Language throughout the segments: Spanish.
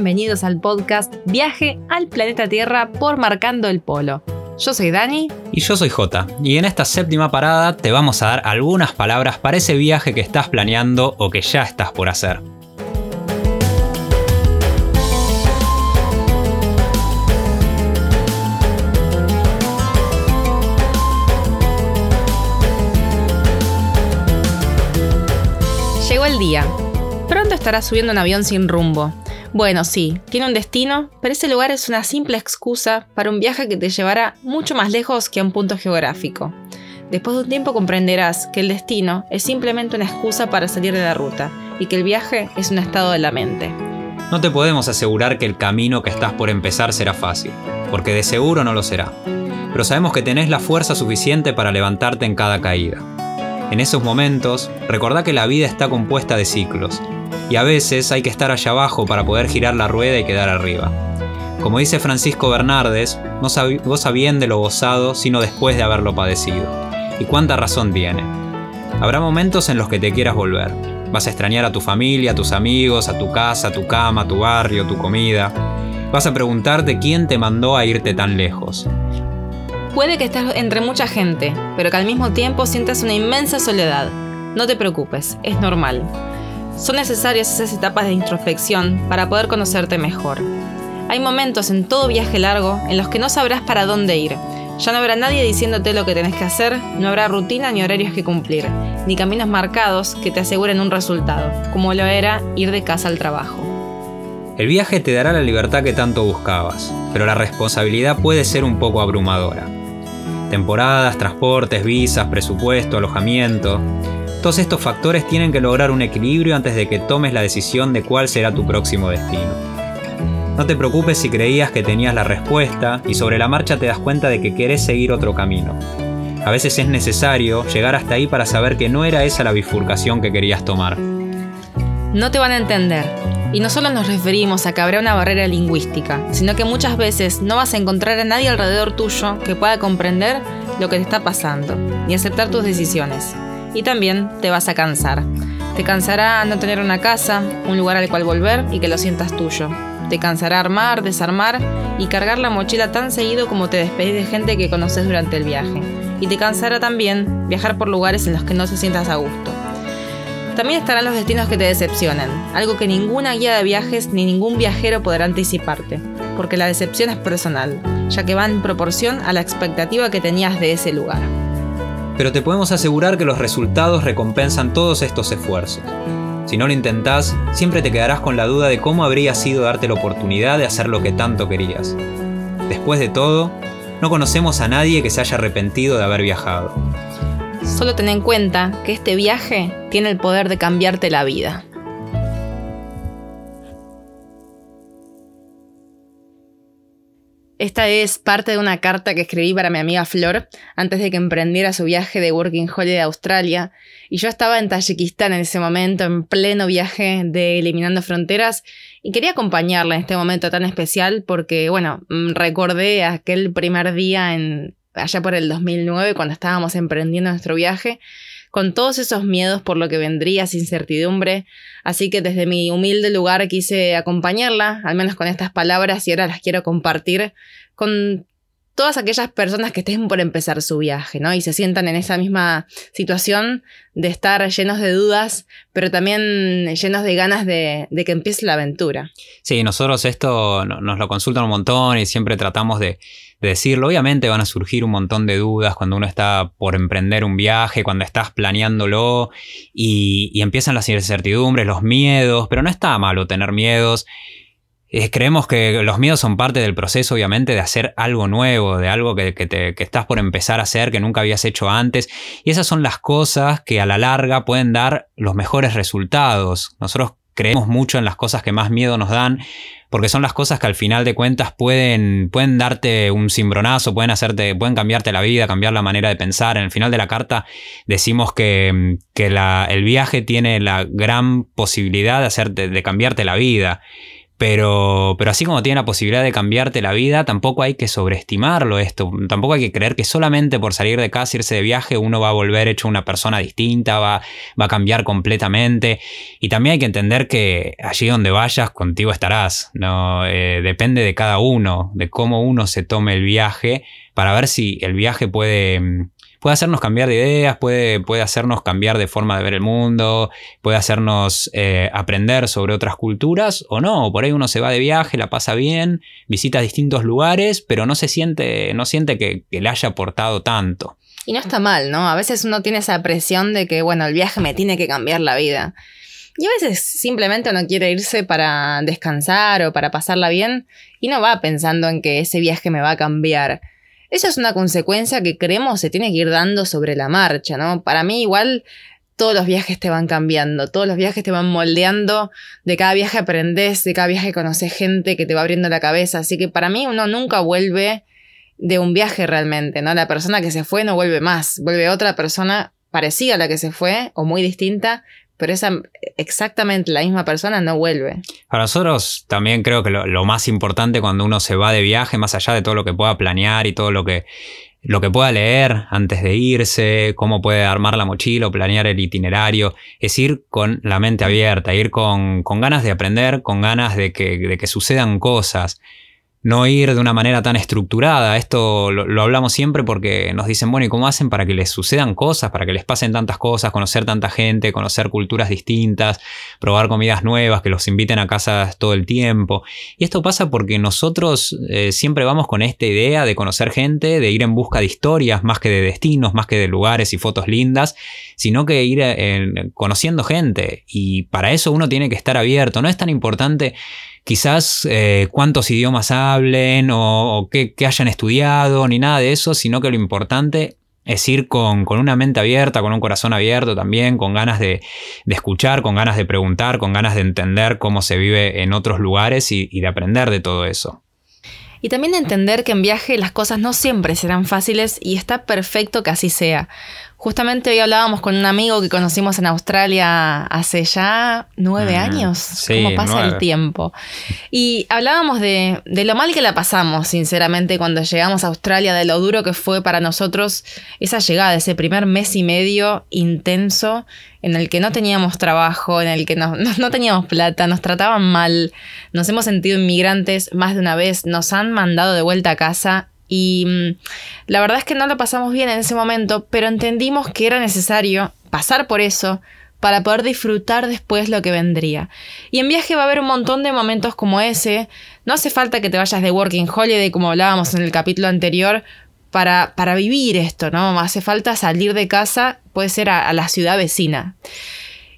bienvenidos al podcast Viaje al planeta Tierra por Marcando el Polo. Yo soy Dani. Y yo soy Jota. Y en esta séptima parada te vamos a dar algunas palabras para ese viaje que estás planeando o que ya estás por hacer. Llegó el día. Pronto estarás subiendo un avión sin rumbo. Bueno, sí, tiene un destino, pero ese lugar es una simple excusa para un viaje que te llevará mucho más lejos que a un punto geográfico. Después de un tiempo comprenderás que el destino es simplemente una excusa para salir de la ruta y que el viaje es un estado de la mente. No te podemos asegurar que el camino que estás por empezar será fácil, porque de seguro no lo será. Pero sabemos que tenés la fuerza suficiente para levantarte en cada caída. En esos momentos, recordá que la vida está compuesta de ciclos y a veces hay que estar allá abajo para poder girar la rueda y quedar arriba. Como dice Francisco Bernardes, no goza bien de lo gozado sino después de haberlo padecido. Y cuánta razón tiene. Habrá momentos en los que te quieras volver. Vas a extrañar a tu familia, a tus amigos, a tu casa, a tu cama, a tu barrio, tu comida. Vas a preguntarte quién te mandó a irte tan lejos. Puede que estés entre mucha gente, pero que al mismo tiempo sientas una inmensa soledad. No te preocupes, es normal. Son necesarias esas etapas de introspección para poder conocerte mejor. Hay momentos en todo viaje largo en los que no sabrás para dónde ir. Ya no habrá nadie diciéndote lo que tenés que hacer, no habrá rutina ni horarios que cumplir, ni caminos marcados que te aseguren un resultado, como lo era ir de casa al trabajo. El viaje te dará la libertad que tanto buscabas, pero la responsabilidad puede ser un poco abrumadora. Temporadas, transportes, visas, presupuesto, alojamiento. Todos estos factores tienen que lograr un equilibrio antes de que tomes la decisión de cuál será tu próximo destino. No te preocupes si creías que tenías la respuesta y sobre la marcha te das cuenta de que querés seguir otro camino. A veces es necesario llegar hasta ahí para saber que no era esa la bifurcación que querías tomar. No te van a entender. Y no solo nos referimos a que habrá una barrera lingüística, sino que muchas veces no vas a encontrar a nadie alrededor tuyo que pueda comprender lo que te está pasando, ni aceptar tus decisiones y también te vas a cansar. Te cansará no tener una casa, un lugar al cual volver y que lo sientas tuyo. Te cansará armar, desarmar y cargar la mochila tan seguido como te despedís de gente que conoces durante el viaje. Y te cansará también viajar por lugares en los que no te sientas a gusto. También estarán los destinos que te decepcionen, algo que ninguna guía de viajes ni ningún viajero podrá anticiparte, porque la decepción es personal, ya que va en proporción a la expectativa que tenías de ese lugar pero te podemos asegurar que los resultados recompensan todos estos esfuerzos. Si no lo intentás, siempre te quedarás con la duda de cómo habría sido darte la oportunidad de hacer lo que tanto querías. Después de todo, no conocemos a nadie que se haya arrepentido de haber viajado. Solo ten en cuenta que este viaje tiene el poder de cambiarte la vida. Esta es parte de una carta que escribí para mi amiga Flor antes de que emprendiera su viaje de Working Holiday a Australia. Y yo estaba en Tayikistán en ese momento, en pleno viaje de Eliminando Fronteras, y quería acompañarla en este momento tan especial porque, bueno, mm, recordé aquel primer día en, allá por el 2009 cuando estábamos emprendiendo nuestro viaje con todos esos miedos por lo que vendría, esa incertidumbre. Así que desde mi humilde lugar quise acompañarla, al menos con estas palabras, y ahora las quiero compartir con todas aquellas personas que estén por empezar su viaje, ¿no? Y se sientan en esa misma situación de estar llenos de dudas, pero también llenos de ganas de, que empiece la aventura. Sí, nosotros esto nos lo consultan un montón y siempre tratamos de, decirlo. Obviamente van a surgir un montón de dudas cuando uno está por emprender un viaje, cuando estás planeándolo y, y empiezan las incertidumbres, los miedos, pero no está malo tener miedos. Eh, creemos que los miedos son parte del proceso, obviamente, de hacer algo nuevo, de algo que, te, que, estás por empezar a hacer, que nunca habías hecho antes. Y esas son las cosas que a la larga pueden dar los mejores resultados. Nosotros creemos mucho en las cosas que más miedo nos dan, porque son las cosas que al final de cuentas pueden, pueden darte un cimbronazo, pueden hacerte, pueden cambiarte la vida, cambiar la manera de pensar. En el final de la carta decimos que, que el viaje tiene la gran posibilidad de hacerte, de cambiarte la vida Pero, pero así como tiene la posibilidad de cambiarte la vida, tampoco hay que sobreestimarlo esto. Tampoco hay que creer que solamente por salir de casa, irse de viaje, uno va a volver hecho una persona distinta, va, va a cambiar completamente. Y también hay que entender que allí donde vayas, contigo estarás. ¿no? Eh, depende de cada uno, de cómo uno se tome el viaje, para ver si el viaje puede mm, puede hacernos cambiar de ideas, puede, puede hacernos cambiar de forma de ver el mundo, puede hacernos eh, aprender sobre otras culturas o no. Por ahí uno se va de viaje, la pasa bien, visita distintos lugares, pero no se siente, no siente que, le haya aportado tanto. Y no está mal, ¿no? A veces uno tiene esa presión de que, bueno, el viaje me tiene que cambiar la vida. Y a veces simplemente uno quiere irse para descansar o para pasarla bien y no va pensando en que ese viaje me va a cambiar. Esa es una consecuencia que creemos se tiene que ir dando sobre la marcha, ¿no? Para mí igual todos los viajes te van cambiando, todos los viajes te van moldeando, de cada viaje aprendes, de cada viaje conoces gente que te va abriendo la cabeza, así que para mí uno nunca vuelve de un viaje realmente, ¿no? La persona que se fue no vuelve más, vuelve otra persona parecida a la que se fue o muy distinta, pero esa exactamente la misma persona no vuelve. Para nosotros también creo que lo, más importante cuando uno se va de viaje, más allá de todo lo que pueda planear y todo lo que, lo que pueda leer antes de irse, cómo puede armar la mochila o planear el itinerario, es ir con la mente abierta, ir con, con ganas de aprender, con ganas de que, de que sucedan cosas no ir de una manera tan estructurada. Esto lo, hablamos siempre porque nos dicen, bueno, ¿y cómo hacen para que les sucedan cosas, para que les pasen tantas cosas, conocer tanta gente, conocer culturas distintas, probar comidas nuevas, que los inviten a casa todo el tiempo? Y esto pasa porque nosotros eh, siempre vamos con esta idea de conocer gente, de ir en busca de historias, más que de destinos, más que de lugares y fotos lindas, sino que ir eh, conociendo gente. Y para eso uno tiene que estar abierto. No es tan importante quizás eh, cuántos idiomas hablen o, qué, hayan estudiado, ni nada de eso, sino que lo importante es ir con, una mente abierta, con un corazón abierto también, con ganas de, escuchar, con ganas de preguntar, con ganas de entender cómo se vive en otros lugares y, y de aprender de todo eso. Y también de entender que en viaje las cosas no siempre serán fáciles y está perfecto que así sea. Justamente hoy hablábamos con un amigo que conocimos en Australia hace ya nueve años. Sí, ¿Cómo pasa el tiempo? Y hablábamos de, de, lo mal que la pasamos, sinceramente, cuando llegamos a Australia, de lo duro que fue para nosotros esa llegada, ese primer mes y medio intenso en el que no teníamos trabajo, en el que no, no teníamos plata, nos trataban mal, nos hemos sentido inmigrantes más de una vez, nos han mandado de vuelta a casa y mm, la verdad es que no lo pasamos bien en ese momento, pero entendimos que era necesario pasar por eso para poder disfrutar después lo que vendría. Y en viaje va a haber un montón de momentos como ese. No hace falta que te vayas de Working Holiday, como hablábamos en el capítulo anterior, para, para vivir esto, ¿no? Hace falta salir de casa, puede ser a la ciudad vecina.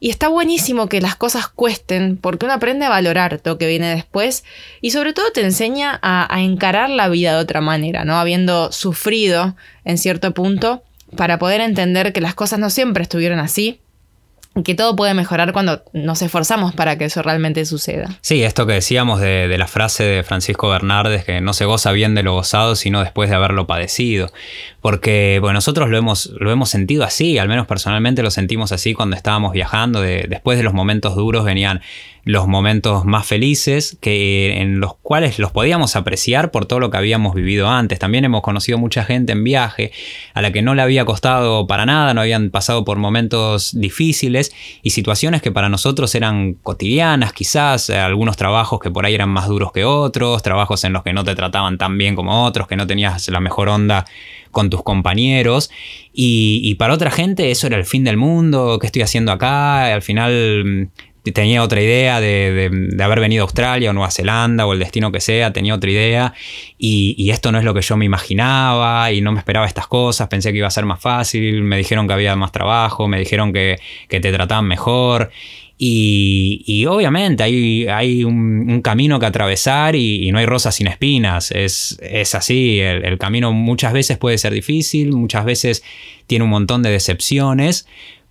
Y está buenísimo que las cosas cuesten porque uno aprende a valorar lo que viene después y sobre todo te enseña a, a, encarar la vida de otra manera, ¿no? Habiendo sufrido en cierto punto para poder entender que las cosas no siempre estuvieron así que todo puede mejorar cuando nos esforzamos para que eso realmente suceda. Sí, esto que decíamos de, la frase de Francisco Bernardes, que no se goza bien de lo gozado, sino después de haberlo padecido. Porque bueno, nosotros lo hemos, lo hemos sentido así, al menos personalmente lo sentimos así cuando estábamos viajando, después de los momentos duros venían los momentos más felices, que, en los cuales los podíamos apreciar por todo lo que habíamos vivido antes. También hemos conocido mucha gente en viaje a la que no le había costado para nada, no habían pasado por momentos difíciles y situaciones que para nosotros eran cotidianas, quizás, eh, algunos trabajos que por ahí eran más duros que otros, trabajos en los que no te trataban tan bien como otros, que no tenías la mejor onda con tus compañeros y, y, para otra gente eso era el fin del mundo, ¿qué estoy haciendo acá? Al final tenía otra idea de, haber venido a Australia o Nueva Zelanda o el destino que sea, tenía otra idea. Y, esto no es lo que yo me imaginaba y no me esperaba estas cosas, pensé que iba a ser más fácil, me dijeron que había más trabajo, me dijeron que, te trataban mejor. Y, obviamente hay, hay un, camino que atravesar y, no hay rosas sin espinas, es, es así, el, el camino muchas veces puede ser difícil, muchas veces tiene un montón de decepciones,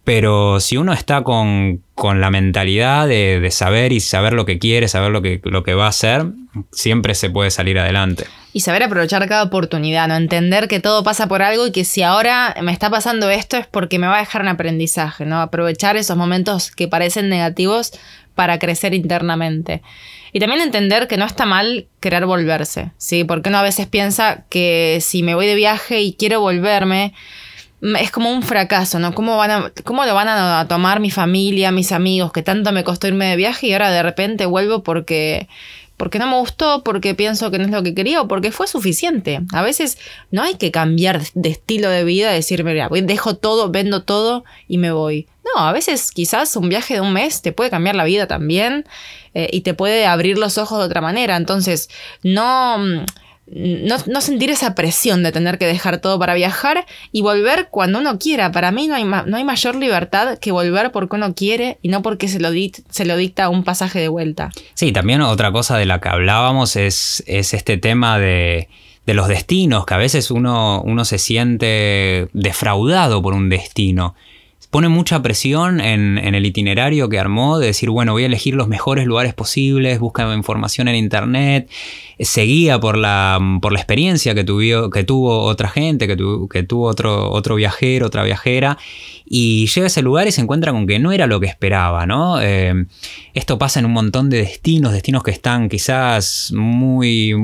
pero si uno está con, la mentalidad de, saber y saber lo que quiere, saber lo que, lo que va a hacer, siempre se puede salir adelante. Y saber aprovechar cada oportunidad, ¿no? Entender que todo pasa por algo y que si ahora me está pasando esto es porque me va a dejar un aprendizaje, ¿no? Aprovechar esos momentos que parecen negativos para crecer internamente. Y también entender que no está mal querer volverse, ¿sí? Porque uno a veces piensa que si me voy de viaje y quiero volverme, es como un fracaso, ¿no? ¿Cómo, van a, ¿Cómo lo van a tomar mi familia, mis amigos, que tanto me costó irme de viaje y ahora de repente vuelvo porque, porque no me gustó, porque pienso que no es lo que quería o porque fue suficiente? A veces no hay que cambiar de estilo de vida, decir, mira, dejo todo, vendo todo y me voy. No, a veces quizás un viaje de un mes te puede cambiar la vida también eh, y te puede abrir los ojos de otra manera. Entonces, no no, sentir esa presión de tener que dejar todo para viajar y volver cuando uno quiera. Para mí no hay, no hay mayor libertad que volver porque uno quiere y no porque se lo, se lo dicta un pasaje de vuelta. Sí, también otra cosa de la que hablábamos es, es este tema de, de, los destinos, que a veces uno, uno se siente defraudado por un destino pone mucha presión en, el itinerario que armó de decir, bueno, voy a elegir los mejores lugares posibles, busca información en internet, seguía por la, por la experiencia que, que tuvo otra gente, que, que tuvo otro, otro viajero, otra viajera, y llega a ese lugar y se encuentra con que no era lo que esperaba, ¿no? Eh, esto pasa en un montón de destinos, destinos que están quizás muy,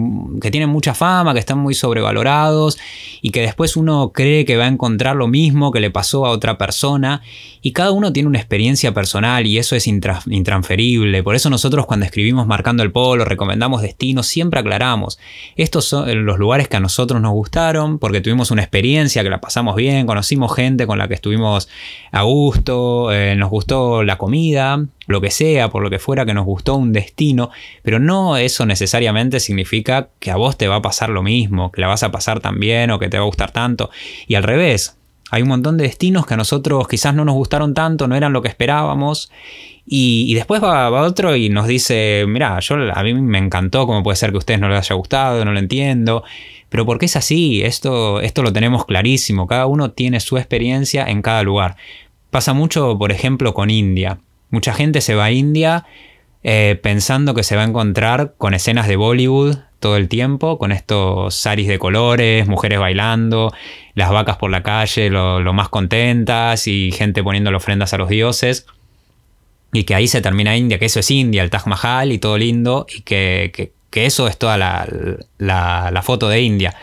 que tienen mucha fama, que están muy sobrevalorados y que después uno cree que va a encontrar lo mismo que le pasó a otra persona y cada uno tiene una experiencia personal y eso es intransferible. Por eso nosotros cuando escribimos Marcando el Polo, recomendamos destinos, siempre aclaramos, estos son los lugares que a nosotros nos gustaron porque tuvimos una experiencia, que la pasamos bien, conocimos gente con la que estuvimos a gusto, eh, nos gustó la comida, lo que sea, por lo que fuera que nos gustó un destino, pero no eso necesariamente significa que a vos te va a pasar lo mismo, que la vas a pasar tan bien o que te va a gustar tanto. Y al revés, hay un montón de destinos que a nosotros quizás no nos gustaron tanto, no eran lo que esperábamos. Y, después va, otro y nos dice, mira, yo a mí me encantó, como puede ser que a ustedes no les haya gustado, no lo entiendo. Pero porque es así, esto, esto lo tenemos clarísimo, cada uno tiene su experiencia en cada lugar. Pasa mucho, por ejemplo, con India. Mucha gente se va a India eh, pensando que se va a encontrar con escenas de Bollywood, todo el tiempo, con estos saris de colores, mujeres bailando, las vacas por la calle, lo, más contentas y gente poniendo ofrendas a los dioses. Y que ahí se termina India, que eso es India, el Taj Mahal y todo lindo, y que, eso es toda la, la foto de India.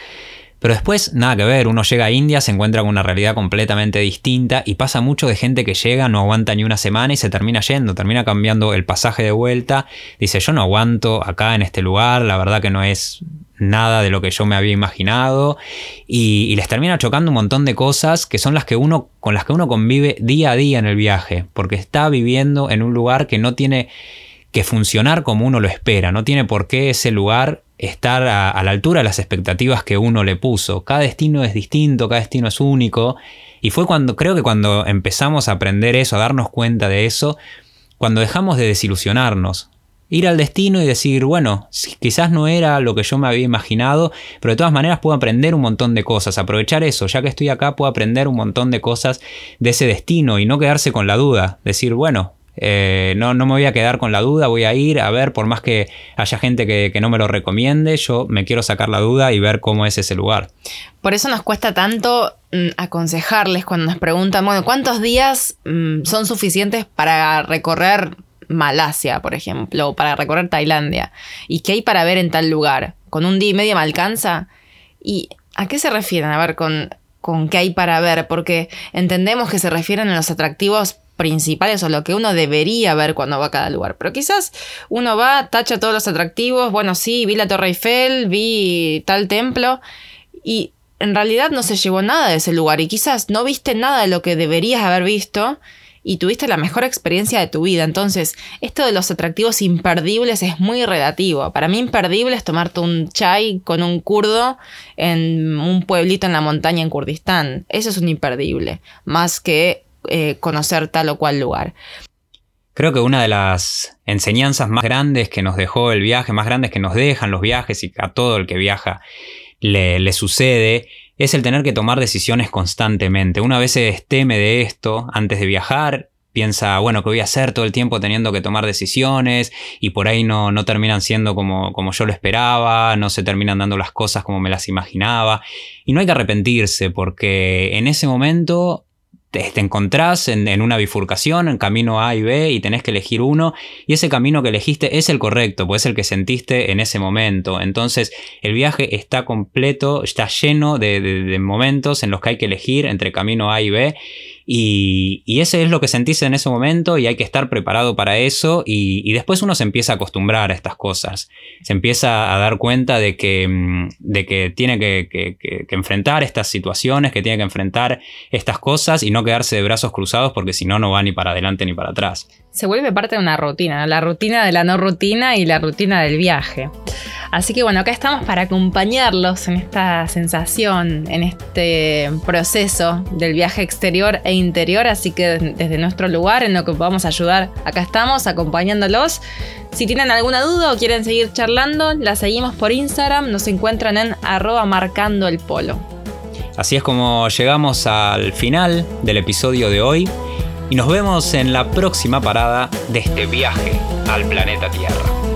Pero después, nada que ver, uno llega a India, se encuentra con una realidad completamente distinta y pasa mucho de gente que llega, no aguanta ni una semana y se termina yendo, termina cambiando el pasaje de vuelta, dice yo no aguanto acá en este lugar, la verdad que no es nada de lo que yo me había imaginado y, les termina chocando un montón de cosas que son las que uno con las que uno convive día a día en el viaje, porque está viviendo en un lugar que no tiene que funcionar como uno lo espera, no tiene por qué ese lugar estar a, la altura de las expectativas que uno le puso. Cada destino es distinto, cada destino es único. Y fue cuando, creo que cuando empezamos a aprender eso, a darnos cuenta de eso, cuando dejamos de desilusionarnos. Ir al destino y decir, bueno, quizás no era lo que yo me había imaginado, pero de todas maneras puedo aprender un montón de cosas. Aprovechar eso, ya que estoy acá, puedo aprender un montón de cosas de ese destino y no quedarse con la duda. Decir, bueno, eh, no, no, me voy a quedar con la duda, voy a ir a ver, por más que haya gente que, no me lo recomiende, yo me quiero sacar la duda y ver cómo es ese lugar. Por eso nos cuesta tanto mm, aconsejarles cuando nos preguntan, bueno, ¿cuántos días mm, son suficientes para recorrer Malasia, por ejemplo, o para recorrer Tailandia? ¿Y qué hay para ver en tal lugar? ¿Con un día y medio me alcanza? ¿Y a qué se refieren? A ver, con, con qué hay para ver, porque entendemos que se refieren a los atractivos principales o lo que uno debería ver cuando va a cada lugar. Pero quizás uno va, tacha todos los atractivos, bueno, sí, vi la Torre Eiffel, vi tal templo y en realidad no se llevó nada de ese lugar y quizás no viste nada de lo que deberías haber visto y tuviste la mejor experiencia de tu vida. Entonces, esto de los atractivos imperdibles es muy relativo. Para mí imperdible es tomarte un chai con un kurdo en un pueblito en la montaña en Kurdistán. Eso es un imperdible, más que eh, conocer tal o cual lugar. Creo que una de las enseñanzas más grandes que nos dejó el viaje, más grandes que nos dejan los viajes y a todo el que viaja le, sucede, es el tener que tomar decisiones constantemente. Una vez se teme de esto antes de viajar piensa, bueno, ¿qué voy a hacer todo el tiempo teniendo que tomar decisiones? Y por ahí no, no terminan siendo como, como yo lo esperaba, no se terminan dando las cosas como me las imaginaba. Y no hay que arrepentirse, porque en ese momento te, encontrás en, una bifurcación, en camino A y B, y tenés que elegir uno, y ese camino que elegiste es el correcto, pues es el que sentiste en ese momento. Entonces, el viaje está completo, está lleno de momentos en los que hay que elegir entre camino A y B, y, y, ese es lo que sentís en ese momento y hay que estar preparado para eso y, después uno se empieza a acostumbrar a estas cosas. Se empieza a dar cuenta de que, mm, de que tiene que, enfrentar estas situaciones, que tiene que enfrentar estas cosas y no quedarse de brazos cruzados porque si no, no va ni para adelante ni para atrás. Se vuelve parte de una rutina, la rutina de la no rutina y la rutina del viaje. Así que bueno, acá estamos para acompañarlos en esta sensación, en este proceso del viaje exterior e interior. Así que desde nuestro lugar, en lo que podamos ayudar, acá estamos acompañándolos. Si tienen alguna duda o quieren seguir charlando, la seguimos por Instagram. Nos encuentran en arroba marcando el polo. Así es como llegamos al final del episodio de hoy y nos vemos en la próxima parada de este viaje al planeta Tierra.